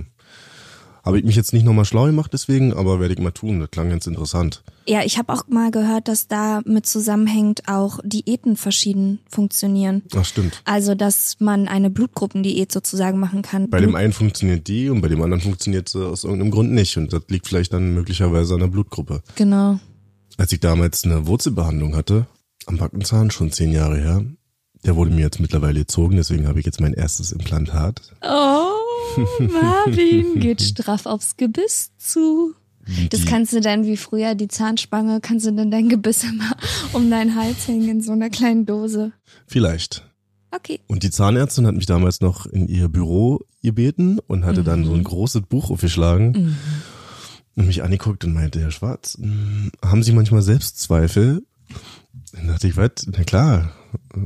habe ich mich jetzt nicht nochmal schlau gemacht deswegen, aber werde ich mal tun. Das klang ganz interessant. Ja, ich habe auch mal gehört, dass da mit zusammenhängt auch Diäten verschieden funktionieren. Ach stimmt. Also, dass man eine Blutgruppendiät sozusagen machen kann. Bei dem einen funktioniert die und bei dem anderen funktioniert sie aus irgendeinem Grund nicht. Und das liegt vielleicht dann möglicherweise an der Blutgruppe. Genau. Als ich damals eine Wurzelbehandlung hatte, am Backenzahn, schon zehn Jahre her, der wurde mir jetzt mittlerweile gezogen, deswegen habe ich jetzt mein erstes Implantat. Oh, Marvin geht straff aufs Gebiss zu. Das kannst du dann wie früher die Zahnspange, kannst du dann dein Gebiss immer um deinen Hals hängen in so einer kleinen Dose. Vielleicht. Okay. Und die Zahnärztin hat mich damals noch in ihr Büro gebeten und hatte dann Mhm. so ein großes Buch aufgeschlagen und mich angeguckt und meinte, Herr Schwarz, hm, haben Sie manchmal Selbstzweifel? Dann dachte ich, was? Na klar,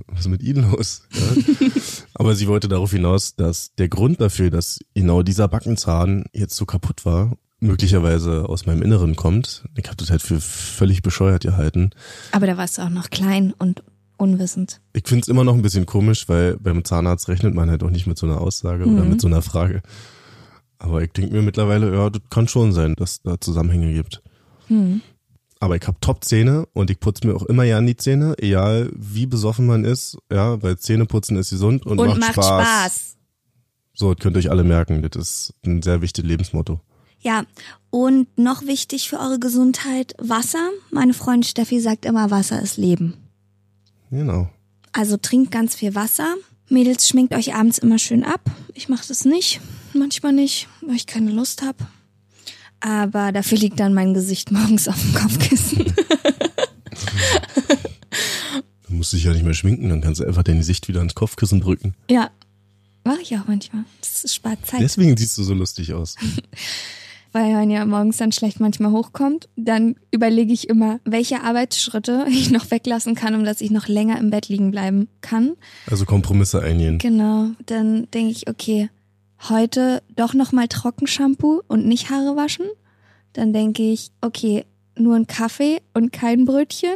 was ist mit Ihnen los? Ja. Aber sie wollte darauf hinaus, dass der Grund dafür, dass genau dieser Backenzahn jetzt so kaputt war, möglicherweise aus meinem Inneren kommt. Ich habe das halt für völlig bescheuert gehalten. Aber da warst du auch noch klein und unwissend. Ich find's immer noch ein bisschen komisch, weil beim Zahnarzt rechnet man halt auch nicht mit so einer Aussage oder Mhm. mit so einer Frage. Aber ich denke mir mittlerweile, ja, das kann schon sein, dass da Zusammenhänge gibt. Hm. Aber ich hab Top-Zähne und ich putze mir auch immer ja an die Zähne, egal wie besoffen man ist, ja, weil Zähneputzen ist gesund und, Und macht, macht Spaß. Spaß. So, das könnt ihr euch alle merken, das ist ein sehr wichtiges Lebensmotto. Ja, und noch wichtig für eure Gesundheit, Wasser. Meine Freundin Steffi sagt immer, Wasser ist Leben. Genau. Also trinkt ganz viel Wasser. Mädels, schminkt euch abends immer schön ab. Ich mache das nicht, manchmal nicht, weil ich keine Lust habe. Aber dafür liegt dann mein Gesicht morgens auf dem Kopfkissen. Du musst dich ja nicht mehr schminken, dann kannst du einfach dein Gesicht wieder ins Kopfkissen drücken. ja, mache ich auch manchmal. Das spart Zeit. Deswegen siehst du so lustig aus. weil man ja morgens dann schlecht manchmal hochkommt, dann überlege ich immer, welche Arbeitsschritte ich noch weglassen kann, um dass ich noch länger im Bett liegen bleiben kann. Also Kompromisse eingehen. Genau, dann denke ich, okay, heute doch nochmal Trockenshampoo und nicht Haare waschen. Dann denke ich, okay, nur ein Kaffee und kein Brötchen.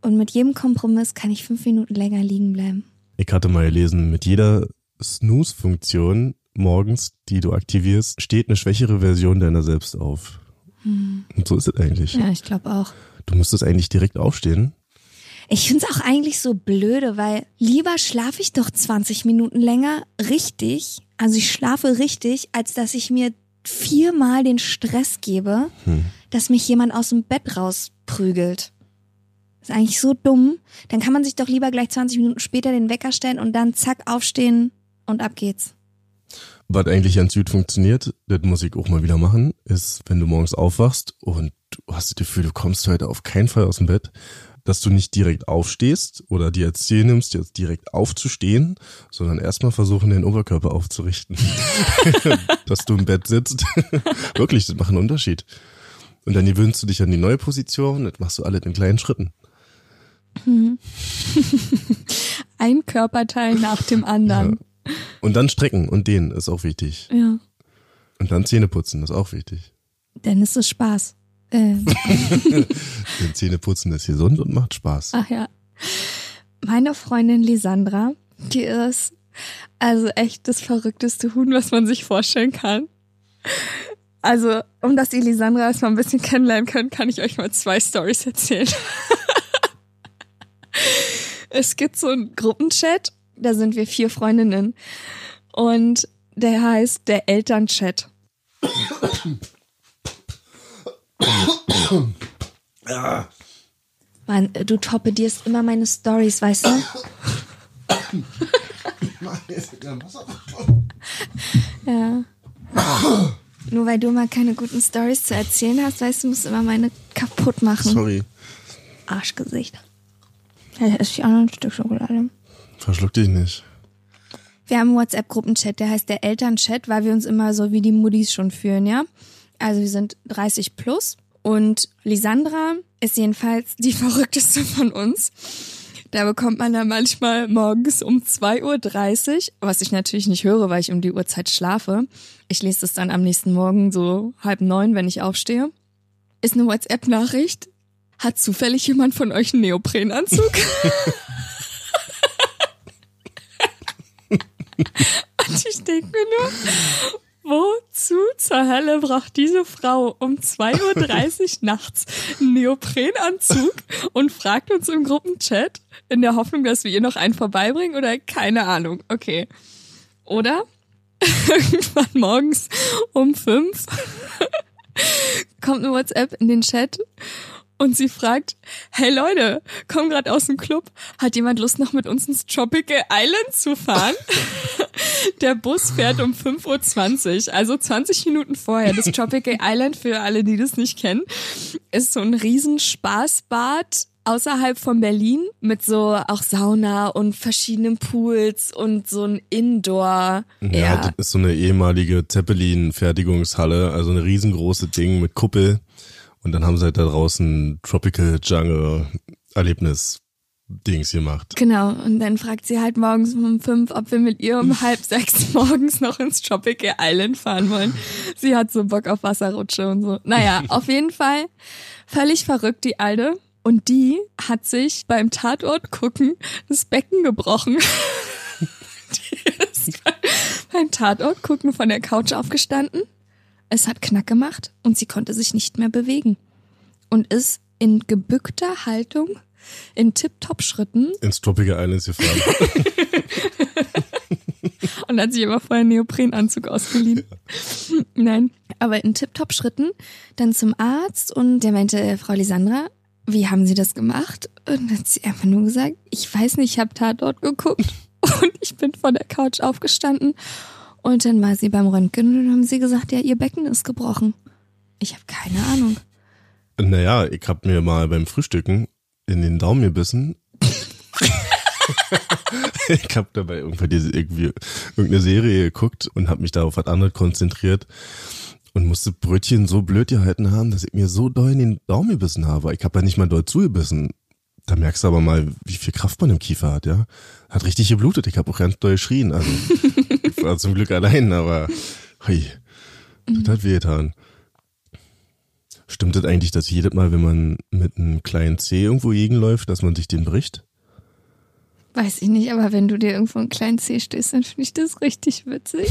Und mit jedem Kompromiss kann ich fünf Minuten länger liegen bleiben. Ich hatte mal gelesen, mit jeder Snooze-Funktion morgens, die du aktivierst, steht eine schwächere Version deiner selbst auf. Und so ist es eigentlich. Ja, ich glaube auch. Du müsstest eigentlich direkt aufstehen. Ich find's auch eigentlich so blöde, weil lieber schlafe ich doch 20 Minuten länger richtig, also ich schlafe richtig, als dass ich mir viermal den Stress gebe, dass mich jemand aus dem Bett rausprügelt. ist eigentlich so dumm. Dann kann man sich doch lieber gleich 20 Minuten später den Wecker stellen und dann zack aufstehen und ab geht's. Was eigentlich ganz gut funktioniert, das muss ich auch mal wieder machen, ist, wenn du morgens aufwachst und du hast das Gefühl, du kommst heute auf keinen Fall aus dem Bett, dass du nicht direkt aufstehst oder dir als Ziel nimmst, jetzt direkt aufzustehen, sondern erstmal versuchen, den Oberkörper aufzurichten. dass du im Bett sitzt. Wirklich, das macht einen Unterschied. Und dann gewöhnst du dich an die neue Position, das machst du alles in kleinen Schritten. Ein Körperteil nach dem anderen. Und dann strecken und dehnen ist auch wichtig. Ja. Und dann Zähne putzen ist auch wichtig. Dann ist es Spaß. Äh, Denn Zähne putzen ist gesund und macht Spaß. Ach ja. Meine Freundin Lisandra, die ist also echt das verrückteste Huhn, was man sich vorstellen kann. Also, um dass ihr Lisandra erstmal ein bisschen kennenlernen könnt, kann ich euch mal zwei Stories erzählen. es gibt so einen Gruppenchat, da sind wir vier Freundinnen. Und der heißt der Elternchat. Mann, du torpedierst immer meine Stories, weißt du? ja. Nur weil du mal keine guten Stories zu erzählen hast, weißt du, musst immer meine kaputt machen. Sorry, Arschgesicht. Ja, da esse ich auch noch ein Stück Schokolade. verschluck dich nicht. Wir haben einen WhatsApp-Gruppenchat, der heißt der Elternchat, weil wir uns immer so wie die Muddis schon fühlen, ja. Also wir sind 30 plus und Lisandra ist jedenfalls die verrückteste von uns. Da bekommt man dann manchmal morgens um 2.30 Uhr, was ich natürlich nicht höre, weil ich um die Uhrzeit schlafe. Ich lese es dann am nächsten Morgen so halb neun, wenn ich aufstehe. Ist eine WhatsApp-Nachricht. Hat zufällig jemand von euch einen Neoprenanzug? Und ich denke mir nur, wozu zur Hölle braucht diese Frau um 2.30 Uhr nachts einen Neoprenanzug und fragt uns im Gruppenchat in der Hoffnung, dass wir ihr noch einen vorbeibringen oder keine Ahnung. Okay. Oder irgendwann morgens um fünf kommt eine WhatsApp in den Chat und sie fragt, hey Leute, komm grad aus dem Club, hat jemand Lust noch mit uns ins Tropical Island zu fahren? Der Bus fährt um 5.20 Uhr, also 20 Minuten vorher. Das Tropical Island, für alle, die das nicht kennen, ist so ein riesen Spaßbad außerhalb von Berlin mit so auch Sauna und verschiedenen Pools und so ein Indoor. Ja, das ist so eine ehemalige Zeppelin-Fertigungshalle, also eine riesengroße Ding mit Kuppel. Und dann haben sie halt da draußen Tropical Jungle Erlebnis Dings gemacht. Genau, und dann fragt sie halt morgens um fünf, ob wir mit ihr um halb sechs morgens noch ins Tropical Island fahren wollen. Sie hat so Bock auf Wasserrutsche und so. Naja, auf jeden Fall völlig verrückt, die Alte. Und die hat sich beim Tatort gucken das Becken gebrochen. die ist bei- beim Tatort gucken von der Couch aufgestanden. Es hat Knack gemacht und sie konnte sich nicht mehr bewegen. Und ist in gebückter Haltung, in Tip-Top-Schritten Ins Tropical Islands gefahren. und hat sich aber vorher einen Neoprenanzug ausgeliehen. Nein, aber in Tip-Top-Schritten dann zum Arzt und der meinte, äh, Frau Lisandra, wie haben Sie das gemacht? Und dann hat sie einfach nur gesagt, ich weiß nicht, ich habe Tatort geguckt. Und ich bin von der Couch aufgestanden und dann war sie beim Röntgen und dann haben sie gesagt, ja, ihr Becken ist gebrochen. Ich habe keine Ahnung. Naja, ich hab mir mal beim Frühstücken in den Daumen gebissen. ich hab dabei irgendwann diese, irgendwie irgendeine Serie geguckt und hab mich da auf was anderes konzentriert und musste Brötchen so blöd gehalten haben, dass ich mir so doll in den Daumen gebissen habe. Ich hab ja nicht mal doll zugebissen. Da merkst du aber mal, wie viel Kraft man im Kiefer hat, ja. Hat richtig geblutet. Ich habe auch ganz doll geschrien. Also ich war zum Glück allein, aber hui, das hat wehgetan. Stimmt es eigentlich, dass jedes Mal, wenn man mit einem kleinen C irgendwo gegenläuft, dass man sich den bricht? Weiß ich nicht, aber wenn du dir irgendwo einen kleinen Zeh stößt, dann finde ich das richtig witzig.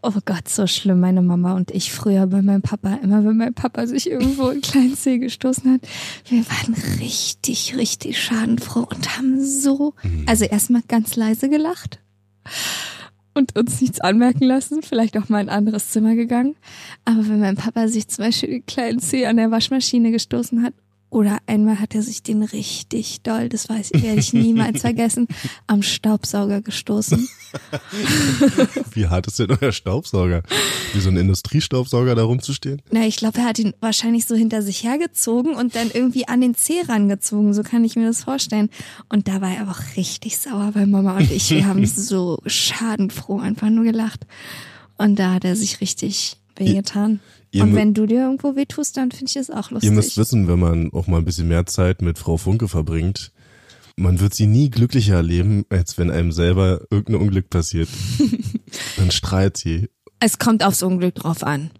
Oh Gott, so schlimm. Meine Mama und ich früher bei meinem Papa, immer wenn mein Papa sich irgendwo einen kleinen Zeh gestoßen hat, wir waren richtig, richtig schadenfroh und haben so, also erstmal ganz leise gelacht und uns nichts anmerken lassen, vielleicht auch mal in ein anderes Zimmer gegangen. Aber wenn mein Papa sich zum Beispiel den kleinen Zeh an der Waschmaschine gestoßen hat, oder einmal hat er sich den richtig doll, das weiß ich, werde ich niemals vergessen, am Staubsauger gestoßen. Wie hart ist denn euer Staubsauger? Wie so ein Industriestaubsauger da rumzustehen? Na, ich glaube, er hat ihn wahrscheinlich so hinter sich hergezogen und dann irgendwie an den Zeh rangezogen, so kann ich mir das vorstellen. Und da war er auch richtig sauer, weil Mama und ich, wir haben so schadenfroh einfach nur gelacht. Und da hat er sich richtig wehgetan. Ihr Und wenn du dir irgendwo wehtust, dann finde ich es auch lustig. Ihr müsst wissen, wenn man auch mal ein bisschen mehr Zeit mit Frau Funke verbringt, man wird sie nie glücklicher erleben, als wenn einem selber irgendein Unglück passiert. Dann strahlt sie. es kommt aufs Unglück drauf an.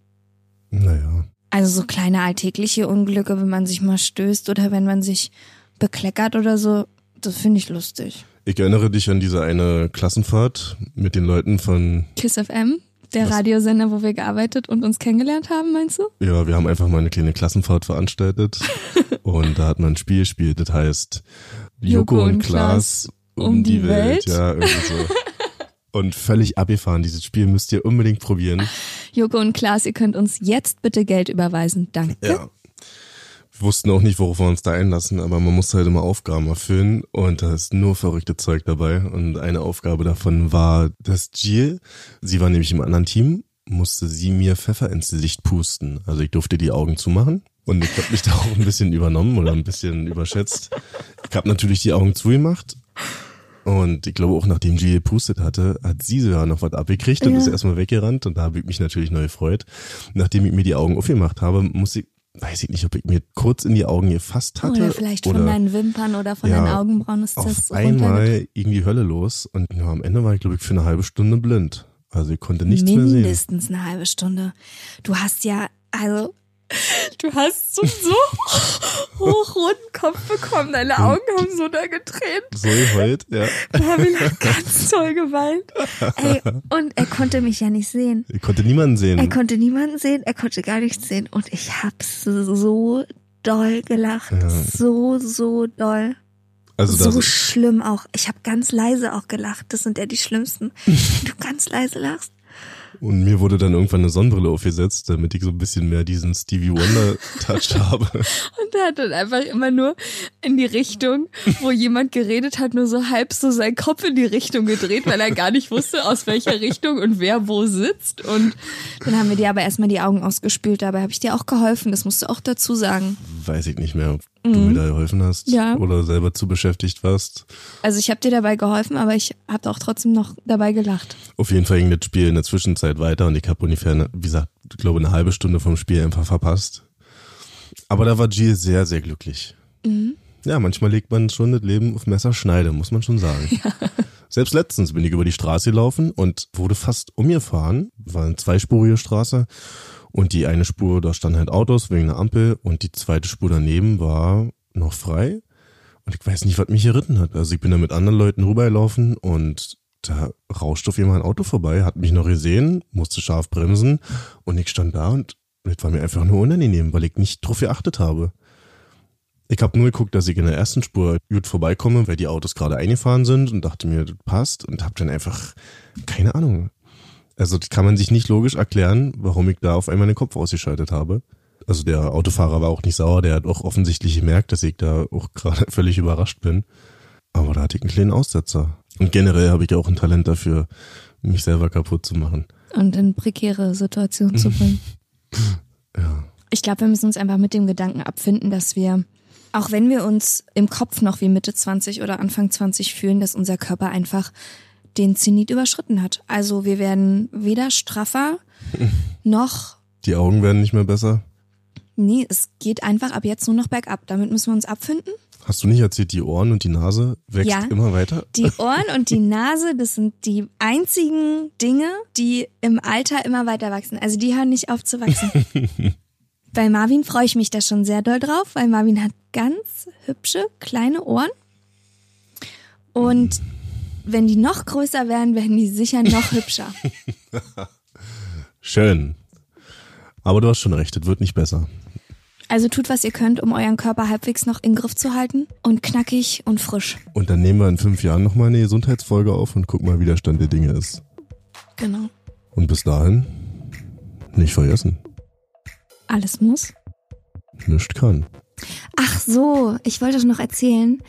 Naja. Also so kleine alltägliche Unglücke, wenn man sich mal stößt oder wenn man sich bekleckert oder so, das finde ich lustig. Ich erinnere dich an diese eine Klassenfahrt mit den Leuten von, Kiss FM, der Was? Radiosender, wo wir gearbeitet und uns kennengelernt haben, meinst du? ja, wir haben einfach mal eine kleine Klassenfahrt veranstaltet und da hat man ein Spiel gespielt, das heißt Joko, Joko und Klaas um die Welt. Ja, irgendwie so. Und völlig abgefahren. Dieses Spiel müsst ihr unbedingt probieren. Joko und Klaas, ihr könnt uns jetzt bitte Geld überweisen. Danke. Ja. Wussten auch nicht, worauf wir uns da einlassen, aber man muss halt immer Aufgaben erfüllen und da ist nur verrückte Zeug dabei. Und eine Aufgabe davon war, dass Jill, sie war nämlich im anderen Team, musste sie mir Pfeffer ins Gesicht pusten. Also ich durfte die Augen zumachen und ich habe mich da auch ein bisschen übernommen oder ein bisschen überschätzt. Ich habe natürlich die Augen zugemacht und ich glaube auch nachdem Jill gepustet hatte, hat sie sogar noch was abgekriegt und Ja. ist erstmal weggerannt und da habe ich mich natürlich neu gefreut. Nachdem ich mir die Augen aufgemacht habe, musste ich, weiß ich nicht, ob ich mir kurz in die Augen gefasst hatte. Oder vielleicht von deinen Wimpern oder von Ja, deinen Augenbrauen ist auf das einmal ging die Hölle los und ja, am Ende war ich, glaube ich, für eine halbe Stunde blind. Also ich konnte nichts mehr sehen. Mindestens eine halbe Stunde. Du hast ja, also, du hast so, so hochroten Kopf bekommen. Deine Augen haben so da getränt. So geheult, ja. Da habe ich noch ganz toll geweint. Ey, und er konnte mich ja nicht sehen. Ich konnte niemanden sehen. Er konnte niemanden sehen, er konnte gar nichts sehen. Und ich hab so doll gelacht. Ja. So, so doll. also so schlimm auch. Ich habe ganz leise auch gelacht. Das sind ja die schlimmsten. Wenn du ganz leise lachst. Und mir wurde dann irgendwann eine Sonnenbrille aufgesetzt, damit ich so ein bisschen mehr diesen Stevie Wonder Touch habe. Und er hat dann einfach immer nur in die Richtung, wo jemand geredet hat, nur so halb so seinen Kopf in die Richtung gedreht, weil er gar nicht wusste, aus welcher Richtung und wer wo sitzt. Und dann haben wir dir aber erstmal die Augen ausgespült. Dabei habe ich dir auch geholfen. Das musst du auch dazu sagen. Weiß ich nicht mehr, du mir da geholfen hast Mhm. Ja. oder selber zu beschäftigt warst. Also ich habe dir dabei geholfen, aber ich habe auch trotzdem noch dabei gelacht. Auf jeden Fall ging das Spiel in der Zwischenzeit weiter und ich habe ungefähr, eine, wie gesagt, ich glaube eine halbe Stunde vom Spiel einfach verpasst. Aber da war Jill sehr, sehr glücklich. Mhm. Ja, manchmal legt man schon das Leben auf Messerschneide, muss man schon sagen. Selbst letztens bin ich über die Straße gelaufen und wurde fast umgefahren. War eine zweispurige Straße und die eine Spur, da standen halt Autos wegen einer Ampel und die zweite Spur daneben war noch frei. Und ich weiß nicht, was mich geritten hat. Also ich bin da mit anderen Leuten rübergelaufen und da rauschte auf jemand ein Auto vorbei, hat mich noch gesehen, musste scharf bremsen und ich stand da und das war mir einfach nur unangenehm, weil ich nicht drauf geachtet habe. Ich habe nur geguckt, dass ich in der ersten Spur gut vorbeikomme, weil die Autos gerade eingefahren sind und dachte mir, das passt und habe dann einfach keine Ahnung. Also das kann man sich nicht logisch erklären, warum ich da auf einmal den Kopf ausgeschaltet habe. Also der Autofahrer war auch nicht sauer, der hat auch offensichtlich gemerkt, dass ich da auch gerade völlig überrascht bin. Aber da hatte ich einen kleinen Aussetzer. Und generell habe ich ja auch ein Talent dafür, mich selber kaputt zu machen. Und in prekäre Situationen zu bringen. Ja. Ich glaube, wir müssen uns einfach mit dem Gedanken abfinden, dass wir, auch wenn wir uns im Kopf noch wie Mitte 20 oder Anfang 20 fühlen, dass unser Körper einfach den Zenit überschritten hat. Also wir werden weder straffer noch, Die Augen werden nicht mehr besser. nee, es geht einfach ab jetzt nur noch bergab. Damit müssen wir uns abfinden. Hast du nicht erzählt, die Ohren und die Nase wächst Ja. immer weiter? Die Ohren und die Nase, das sind die einzigen Dinge, die im Alter immer weiter wachsen. Also die hören nicht auf zu wachsen. Bei Marvin freue ich mich da schon sehr doll drauf, weil Marvin hat ganz hübsche kleine Ohren. Und wenn die noch größer werden, werden die sicher noch hübscher. Schön. Aber du hast schon recht, es wird nicht besser. Also tut, was ihr könnt, um euren Körper halbwegs noch in Griff zu halten und knackig und frisch. Und dann nehmen wir in fünf Jahren nochmal eine Gesundheitsfolge auf und gucken mal, wie der Stand der Dinge ist. Genau. Und bis dahin, nicht vergessen, Alles muss. nichts kann. Ach so, ich wollte noch erzählen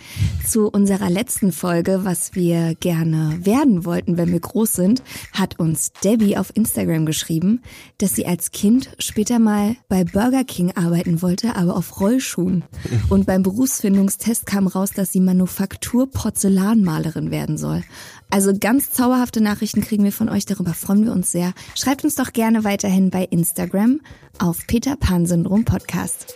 zu unserer letzten Folge, was wir gerne werden wollten, wenn wir groß sind, hat uns Debbie auf Instagram geschrieben, dass sie als Kind später mal bei Burger King arbeiten wollte, aber auf Rollschuhen. Und beim Berufsfindungstest kam raus, dass sie Manufaktur-Porzellanmalerin werden soll. Also ganz zauberhafte Nachrichten kriegen wir von euch, darüber freuen wir uns sehr. Schreibt uns doch gerne weiterhin bei Instagram auf Peter Pan Syndrom Podcast.